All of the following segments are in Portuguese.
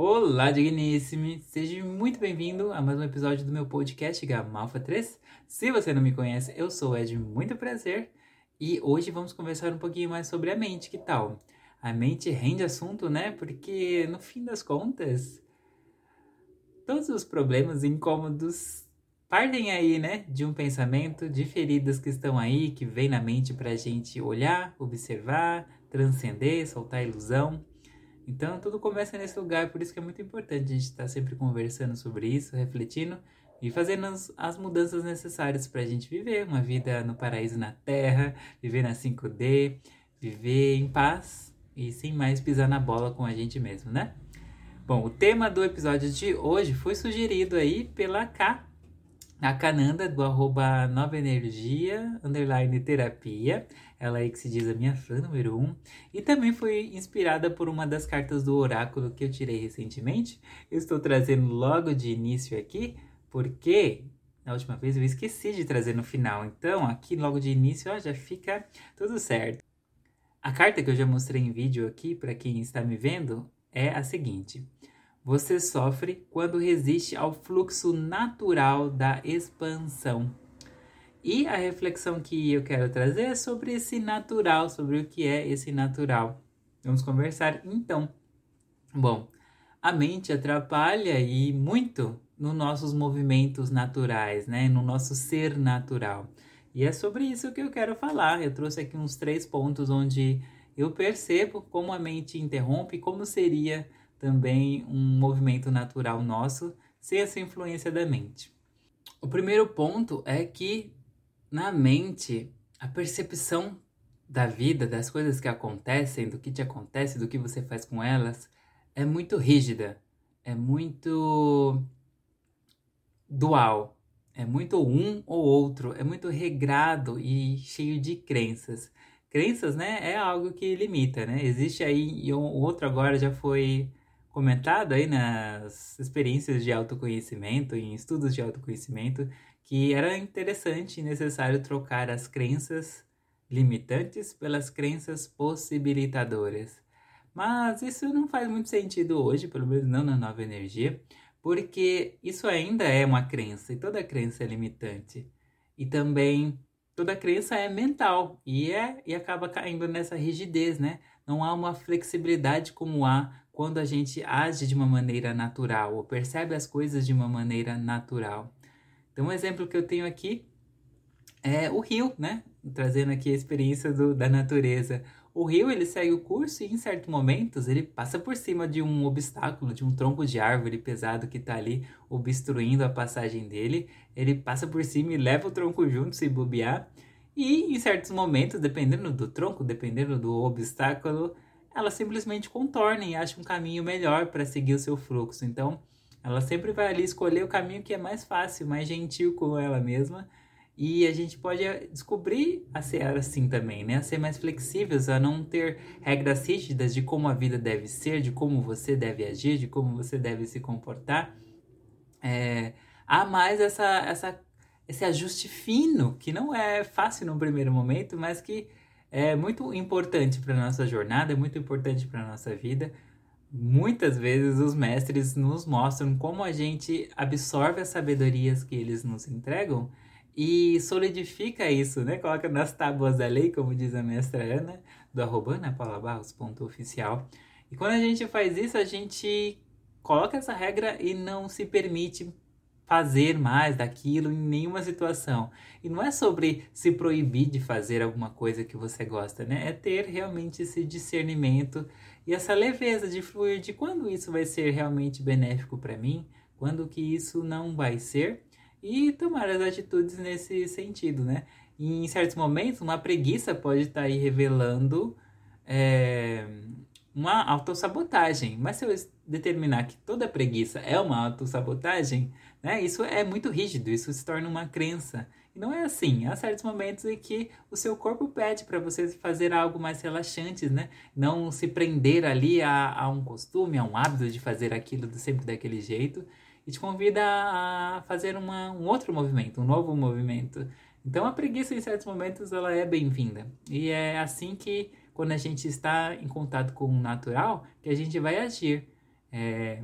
Olá, digníssimo! Seja muito bem-vindo a mais um episódio do meu podcast Gamalfa 3. Se você não me conhece, eu sou Ed, muito prazer. E hoje vamos conversar um pouquinho mais sobre a mente, que tal? A mente rende assunto, né? Porque no fim das contas, todos os problemas incômodos partem aí, né? De um pensamento, de feridas que estão aí, que vem na mente pra gente olhar, observar, transcender, soltar ilusão. Então tudo começa nesse lugar, por isso que é muito importante a gente estar tá sempre conversando sobre isso, refletindo e fazendo as, as mudanças necessárias para a gente viver uma vida no paraíso na Terra, viver na 5D, viver em paz e sem mais pisar na bola com a gente mesmo, né? Bom, o tema do episódio de hoje foi sugerido aí pela K, a Cananda do arroba Nova Energia, underline terapia ela aí que se diz a minha fã número um. E também foi inspirada por uma das cartas do oráculo que eu tirei recentemente. Eu estou trazendo logo de início aqui, porque na última vez eu esqueci de trazer no final. Então, aqui logo de início ó, já fica tudo certo. A carta que eu já mostrei em vídeo aqui, para quem está me vendo, é a seguinte. Você sofre quando resiste ao fluxo natural da expansão. E a reflexão que eu quero trazer é sobre esse natural, sobre o que é esse natural. Vamos conversar então. Bom, a mente atrapalha e muito nos nossos movimentos naturais, né? No nosso ser natural. E é sobre isso que eu quero falar. Eu trouxe aqui uns três pontos onde eu percebo como a mente interrompe, como seria também um movimento natural nosso sem essa influência da mente. O primeiro ponto é que na mente, a percepção da vida, das coisas que acontecem, do que te acontece, do que você faz com elas, é muito rígida, é muito dual, é muito um ou outro, é muito regrado e cheio de crenças. Crenças, né, é algo que limita, né? Existe aí, e o outro agora já foi comentado aí nas experiências de autoconhecimento, em estudos de autoconhecimento, que era interessante e necessário trocar as crenças limitantes pelas crenças possibilitadoras. Mas isso não faz muito sentido hoje, pelo menos não na nova energia, porque isso ainda é uma crença e toda crença é limitante. E também toda crença é mental e é e acaba caindo nessa rigidez, né? Não há uma flexibilidade como há quando a gente age de uma maneira natural ou percebe as coisas de uma maneira natural. Então, um exemplo que eu tenho aqui é o rio, né? Trazendo aqui a experiência do, da natureza. O rio, ele segue o curso e em certos momentos ele passa por cima de um obstáculo, de um tronco de árvore pesado que está ali obstruindo a passagem dele. Ele passa por cima e leva o tronco junto, se bobear. E em certos momentos, dependendo do tronco, dependendo do obstáculo, ela simplesmente contorna e acha um caminho melhor para seguir o seu fluxo. Então, ela sempre vai ali escolher o caminho que é mais fácil, mais gentil com ela mesma. E a gente pode eh, descobrir a ser assim também, né? A ser mais flexíveis, a não ter regras rígidas de como a vida deve ser, de como você deve agir, de como você deve se comportar. É, há mais essa, essa, esse ajuste fino, que não é fácil no primeiro momento, mas que é muito importante para nossa jornada, é muito importante para nossa vida muitas vezes os mestres nos mostram como a gente absorve as sabedorias que eles nos entregam e solidifica isso, né? Coloca nas tábuas da lei, como diz a mestra Ana, do arroba Ana Paula Barros, ponto oficial. E quando a gente faz isso, a gente coloca essa regra e não se permite fazer mais daquilo em nenhuma situação. E não é sobre se proibir de fazer alguma coisa que você gosta, né? É ter realmente esse discernimento e essa leveza de fluir de quando isso vai ser realmente benéfico para mim, quando que isso não vai ser e tomar as atitudes nesse sentido, né? E em certos momentos, uma preguiça pode estar tá aí revelando é, uma autossabotagem. Mas se eu determinar que toda preguiça é uma autossabotagem, né? Isso é muito rígido, isso se torna uma crença. E não é assim. Há certos momentos em que o seu corpo pede para você fazer algo mais relaxante, né? Não se prender ali a, a um costume, a um hábito de fazer aquilo sempre daquele jeito. E te convida a fazer uma, um outro movimento, um novo movimento. Então a preguiça em certos momentos ela é bem-vinda. E é assim que quando a gente está em contato com o natural, que a gente vai agir. é,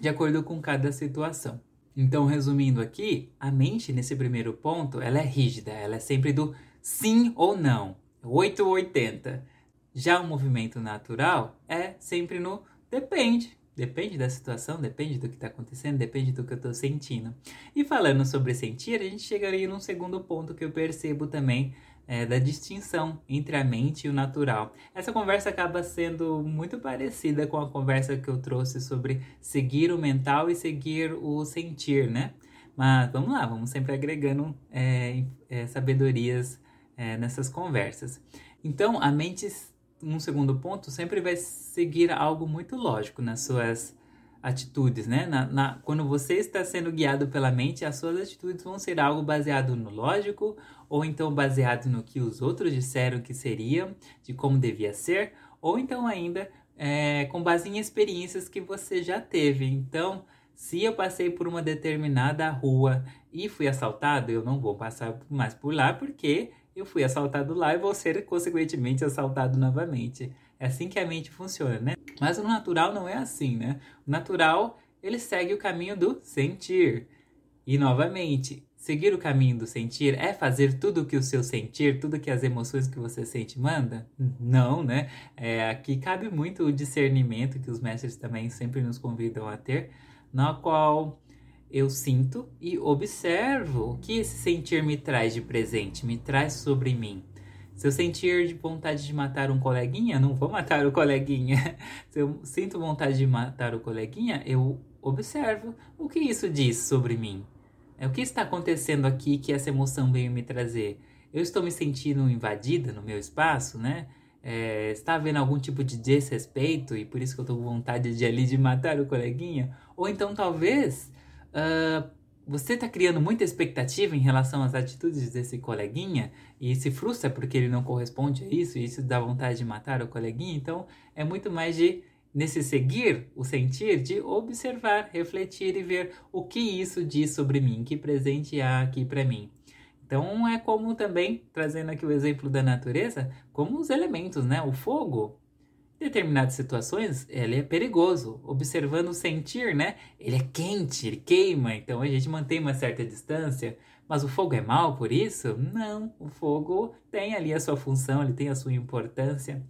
de acordo com cada situação. Então, resumindo aqui, a mente nesse primeiro ponto, ela é rígida, ela é sempre do sim ou não, 8 ou 80. Já o movimento natural é sempre no depende. Depende da situação, depende do que está acontecendo, depende do que eu estou sentindo. E falando sobre sentir, a gente chegaria num segundo ponto que eu percebo também é, da distinção entre a mente e o natural. Essa conversa acaba sendo muito parecida com a conversa que eu trouxe sobre seguir o mental e seguir o sentir, né? Mas vamos lá, vamos sempre agregando é, é, sabedorias é, nessas conversas. Então, a mente, num segundo ponto, sempre vai seguir algo muito lógico nas suas atitudes, né? Na, na, quando você está sendo guiado pela mente, as suas atitudes vão ser algo baseado no lógico, ou então baseado no que os outros disseram que seria, de como devia ser, ou então ainda é, com base em experiências que você já teve. Então, se eu passei por uma determinada rua e fui assaltado, eu não vou passar mais por lá porque eu fui assaltado lá e vou ser consequentemente assaltado novamente. É assim que a mente funciona, né? Mas o natural não é assim, né? O natural, ele segue o caminho do sentir. E novamente, seguir o caminho do sentir é fazer tudo o que o seu sentir, tudo que as emoções que você sente manda? Não, né? É, aqui cabe muito o discernimento que os mestres também sempre nos convidam a ter, na qual eu sinto e observo o que esse sentir me traz de presente, me traz sobre mim. Se eu sentir vontade de matar um coleguinha, não vou matar o coleguinha. Se eu sinto vontade de matar o coleguinha, eu observo o que isso diz sobre mim. É o que está acontecendo aqui que essa emoção veio me trazer. Eu estou me sentindo invadida no meu espaço, né? É, está havendo algum tipo de desrespeito e por isso que eu estou com vontade de ali de matar o coleguinha? Ou então talvez uh, você está criando muita expectativa em relação às atitudes desse coleguinha e se frustra porque ele não corresponde a isso e isso dá vontade de matar o coleguinha. Então, é muito mais de, nesse seguir o sentir, de observar, refletir e ver o que isso diz sobre mim, que presente há aqui para mim. Então, é como também, trazendo aqui o exemplo da natureza, como os elementos, né? O fogo determinadas situações, ele é perigoso. Observando o sentir, né? Ele é quente, ele queima, então a gente mantém uma certa distância. Mas o fogo é mal por isso? Não, o fogo tem ali a sua função, ele tem a sua importância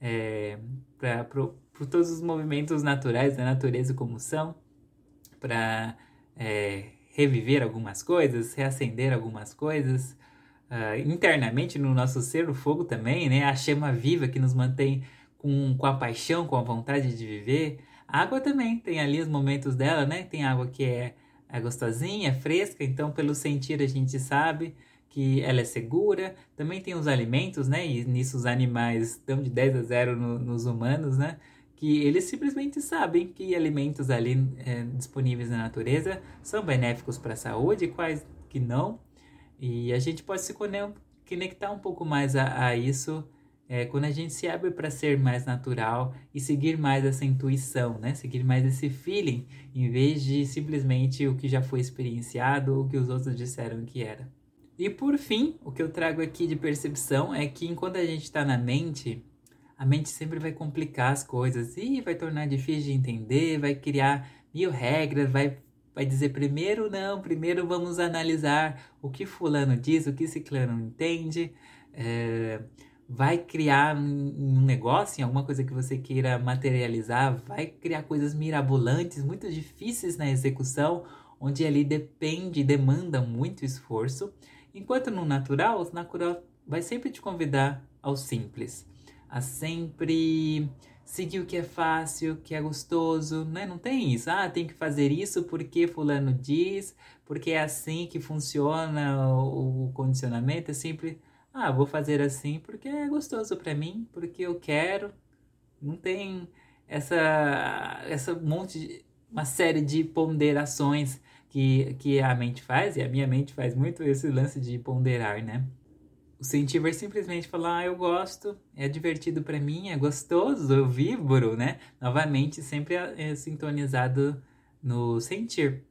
é, para todos os movimentos naturais da natureza como são, para é, reviver algumas coisas, reacender algumas coisas. Uh, internamente no nosso ser, o fogo também, né? A chama viva que nos mantém com, com a paixão, com a vontade de viver. A água também tem ali os momentos dela, né? Tem água que é, é gostosinha, é fresca, então pelo sentir a gente sabe que ela é segura. Também tem os alimentos, né? E nisso os animais dão de 10 a 0 no, nos humanos, né? Que eles simplesmente sabem que alimentos ali é, disponíveis na natureza são benéficos para a saúde quais que não. E a gente pode se conectar um pouco mais a, a isso é, quando a gente se abre para ser mais natural e seguir mais essa intuição, né? Seguir mais esse feeling, em vez de simplesmente o que já foi experienciado ou o que os outros disseram que era. E por fim, o que eu trago aqui de percepção é que enquanto a gente está na mente, a mente sempre vai complicar as coisas e vai tornar difícil de entender, vai criar mil regras, vai, vai dizer primeiro não, primeiro vamos analisar o que fulano diz, o que ciclano entende. É vai criar um negócio, em alguma coisa que você queira materializar, vai criar coisas mirabolantes, muito difíceis na execução, onde ali depende, demanda muito esforço. Enquanto no natural, o natural vai sempre te convidar ao simples, a sempre seguir o que é fácil, que é gostoso, né? Não tem isso. Ah, tem que fazer isso porque fulano diz, porque é assim que funciona o condicionamento, é sempre ah, vou fazer assim porque é gostoso para mim, porque eu quero. Não tem essa essa monte de, uma série de ponderações que, que a mente faz, e a minha mente faz muito esse lance de ponderar, né? O sentir vai simplesmente falar, ah, eu gosto, é divertido para mim, é gostoso, eu vibro, né? Novamente, sempre é, é sintonizado no sentir.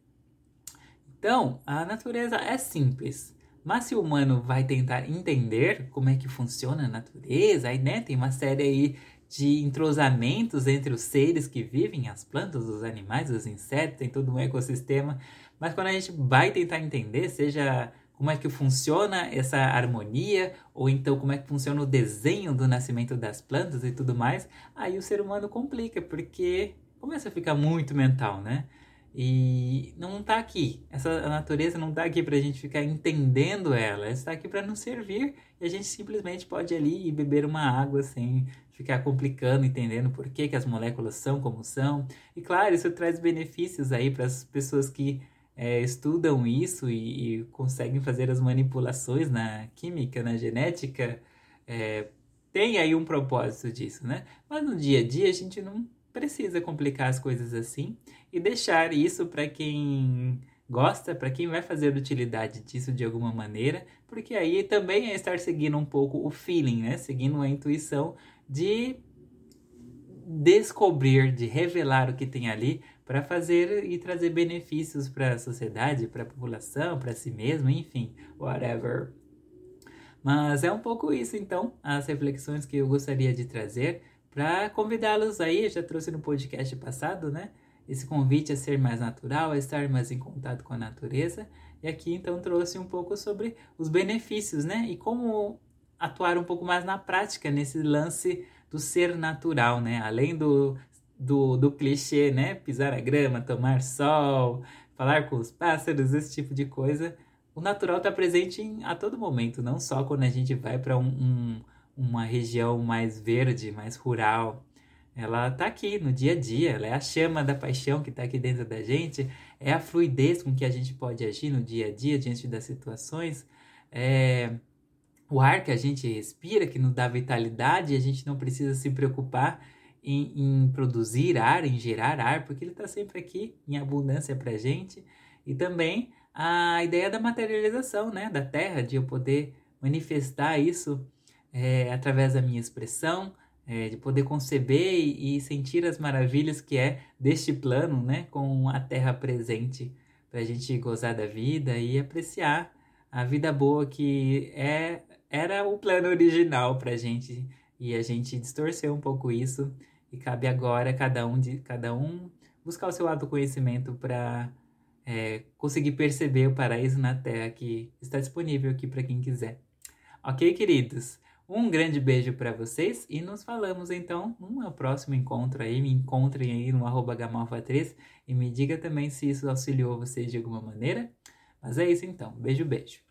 Então, a natureza é simples. Mas se o humano vai tentar entender como é que funciona a natureza, aí né, tem uma série aí de entrosamentos entre os seres que vivem, as plantas, os animais, os insetos, tem todo um ecossistema. Mas quando a gente vai tentar entender, seja como é que funciona essa harmonia, ou então como é que funciona o desenho do nascimento das plantas e tudo mais, aí o ser humano complica, porque começa a ficar muito mental, né? E não está aqui. Essa natureza não está aqui para a gente ficar entendendo ela. Ela está aqui para nos servir e a gente simplesmente pode ir ali e beber uma água sem ficar complicando, entendendo por que, que as moléculas são como são. E claro, isso traz benefícios aí para as pessoas que é, estudam isso e, e, conseguem fazer as manipulações na química, na genética, é, tem aí um propósito disso, né? Mas no dia a dia a gente não precisa complicar as coisas assim e deixar isso para quem gosta, para quem vai fazer utilidade disso de alguma maneira, porque aí também é estar seguindo um pouco o feeling, né? Seguindo a intuição de descobrir, de revelar o que tem ali para fazer e trazer benefícios para a sociedade, para a população, para si mesmo, enfim, whatever. Mas é um pouco isso, então, as reflexões que eu gostaria de trazer para convidá-los aí. Eu já trouxe no podcast passado, né? Esse convite a ser mais natural, a estar mais em contato com a natureza. E aqui, então, trouxe um pouco sobre os benefícios, né? E como atuar um pouco mais na prática nesse lance do ser natural, né? Além do do, do clichê, né? Pisar a grama, tomar sol, falar com os pássaros, esse tipo de coisa. O natural está presente em, a todo momento, não só quando a gente vai para um, um, uma região mais verde, mais rural. Ela está aqui no dia a dia, ela é a chama da paixão que está aqui dentro da gente, é a fluidez com que a gente pode agir no dia a dia diante das situações, é o ar que a gente respira, que nos dá vitalidade, e a gente não precisa se preocupar em, em produzir ar, em gerar ar, porque ele está sempre aqui em abundância para gente. E também a ideia da materialização, né, da Terra, de eu poder manifestar isso é, através da minha expressão, é, de poder conceber e, e, sentir as maravilhas que é deste plano, né, com a Terra presente, para a gente gozar da vida e apreciar a vida boa que é era o plano original para a gente e a gente distorceu um pouco isso e cabe agora cada um de cada um buscar o seu autoconhecimento para é, conseguir perceber o paraíso na Terra que está disponível aqui para quem quiser. Ok, queridos? Um grande beijo para vocês e nos falamos então no próximo encontro aí. Me encontrem aí no arroba gamalfa3 e me diga também se isso auxiliou vocês de alguma maneira. Mas é isso então. Beijo, beijo.